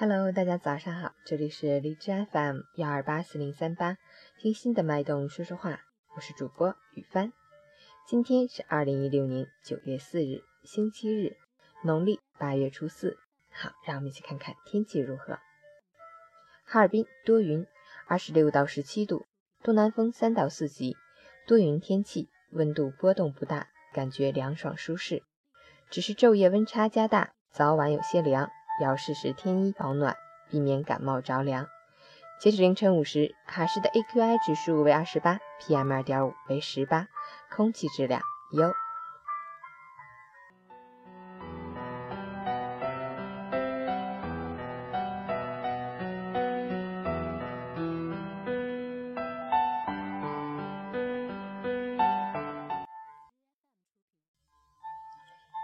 Hello，大家早上好，这里是荔枝 FM 幺二八四零三八，听心的脉动说说话，我是主播雨帆。今天是二零一六年九月四日，星期日，农历八月初四。好，让我们一起看看天气如何。哈尔滨多云，二十六到十七度，东南风三到四级，多云天气，温度波动不大，感觉凉爽舒适，只是昼夜温差加大，早晚有些凉。要适时添衣保暖，避免感冒着凉。截止凌晨五时，卡市的 AQI 指数为二十八，PM 二点五为十八，空气质量优。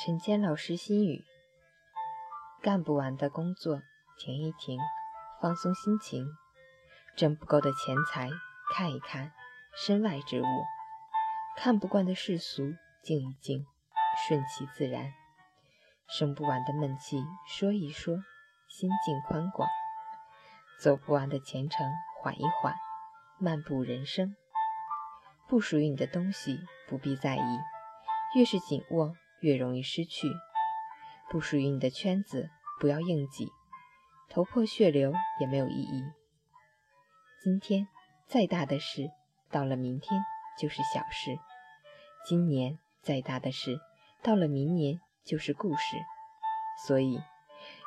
陈坚老师心语。干不完的工作，停一停，放松心情；挣不够的钱财，看一看身外之物；看不惯的世俗，静一静，顺其自然；生不完的闷气，说一说，心境宽广；走不完的前程，缓一缓，漫步人生。不属于你的东西，不必在意，越是紧握，越容易失去。不属于你的圈子，不要硬挤，头破血流也没有意义。今天再大的事，到了明天就是小事；今年再大的事，到了明年就是故事。所以，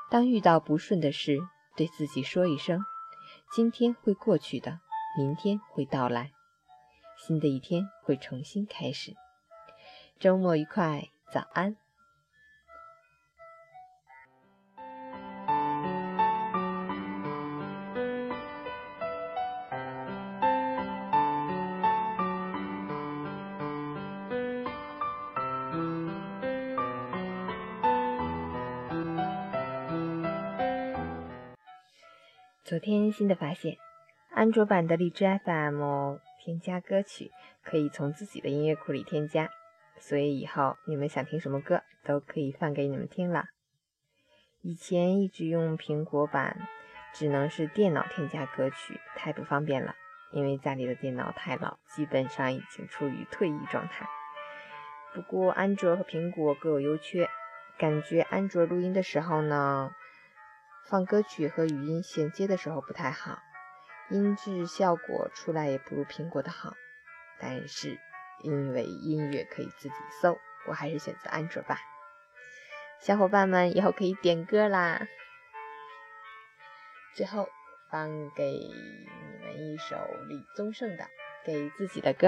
当遇到不顺的事，对自己说一声：“今天会过去的，明天会到来，新的一天会重新开始。”周末愉快，早安。昨天新的发现，安卓版的荔枝 FM 添加歌曲可以从自己的音乐库里添加，所以以后你们想听什么歌都可以放给你们听了。以前一直用苹果版，只能是电脑添加歌曲，太不方便了，因为家里的电脑太老，基本上已经处于退役状态。不过安卓和苹果各有优缺，感觉安卓录音的时候呢。放歌曲和语音衔接的时候不太好，音质效果出来也不如苹果的好。但是因为音乐可以自己搜，我还是选择安卓吧。小伙伴们以后可以点歌啦。最后放给你们一首李宗盛的《给自己的歌》。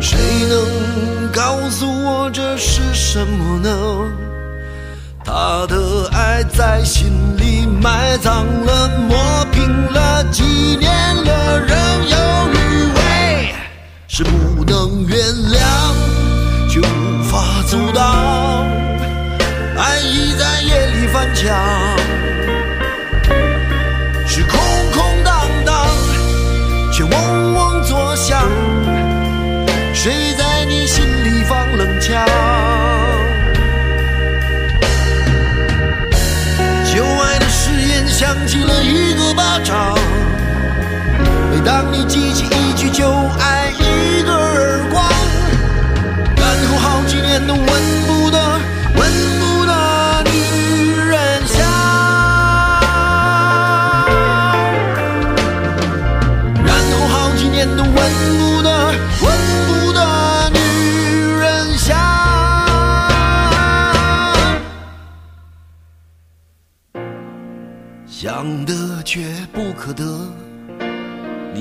谁能告诉我这是什么呢？他的爱在心里埋葬了，磨平了，几年了，仍有余味，是不能原谅，却无法阻挡。你记起一句就挨一个耳光，然后好几年都闻不得、闻不得女人香，然后好几年都闻不得、闻不得女人香。想得却不可得，